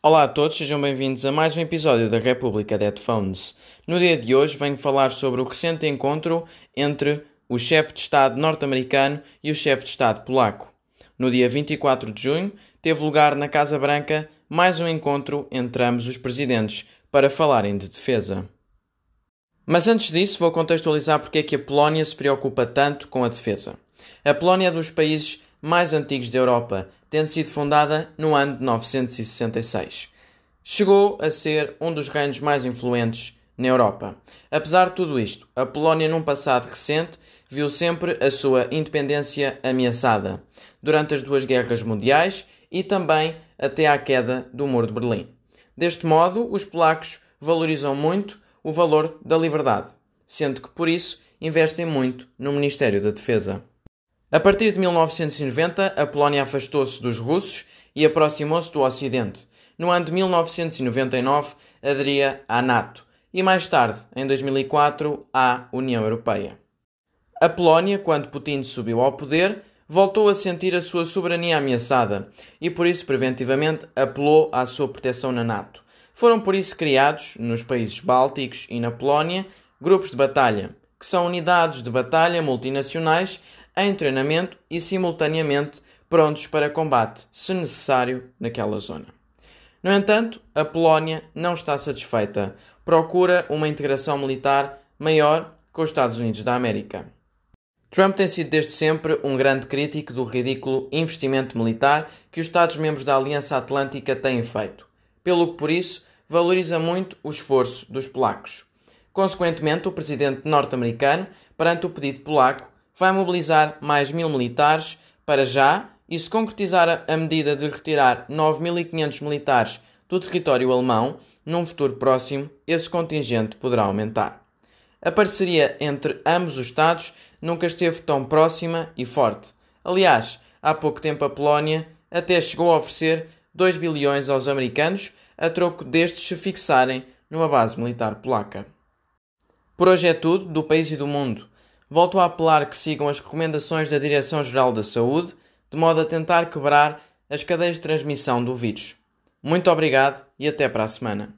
Olá a todos, sejam bem-vindos a mais um episódio da República de Headphones. No dia de hoje venho falar sobre o recente encontro entre o chefe de Estado norte-americano e o chefe de Estado polaco. No dia 24 de junho teve lugar na Casa Branca mais um encontro entre ambos os presidentes para falarem de defesa. Mas antes disso, vou contextualizar porque é que a Polónia se preocupa tanto com a defesa. A Polónia é dos países mais antigos da Europa, tendo sido fundada no ano de 966. Chegou a ser um dos reinos mais influentes na Europa. Apesar de tudo isto, a Polónia, num passado recente, viu sempre a sua independência ameaçada, durante as duas guerras mundiais e também até à queda do Muro de Berlim. Deste modo, os polacos valorizam muito o valor da liberdade, sendo que por isso investem muito no Ministério da Defesa. A partir de 1990, a Polónia afastou-se dos russos e aproximou-se do Ocidente. No ano de 1999, aderia à NATO e mais tarde, em 2004, à União Europeia. A Polónia, quando Putin subiu ao poder, voltou a sentir a sua soberania ameaçada e por isso preventivamente apelou à sua proteção na NATO. Foram por isso criados, nos países bálticos e na Polónia, grupos de batalha, que são unidades de batalha multinacionais em treinamento e simultaneamente prontos para combate, se necessário, naquela zona. No entanto, a Polónia não está satisfeita. Procura uma integração militar maior com os Estados Unidos da América. Trump tem sido desde sempre um grande crítico do ridículo investimento militar que os Estados-membros da Aliança Atlântica têm feito, pelo que por isso valoriza muito o esforço dos polacos. Consequentemente, o presidente norte-americano, perante o pedido polaco, vai mobilizar mais mil militares para já e se concretizar a medida de retirar 9.500 militares do território alemão, num futuro próximo, esse contingente poderá aumentar. A parceria entre ambos os Estados nunca esteve tão próxima e forte. Aliás, há pouco tempo a Polónia até chegou a oferecer 2 bilhões aos americanos a troco destes se fixarem numa base militar polaca. Por hoje é tudo, do país e do mundo. Volto a apelar que sigam as recomendações da Direção-Geral da Saúde, de modo a tentar quebrar as cadeias de transmissão do vírus. Muito obrigado e até para a semana.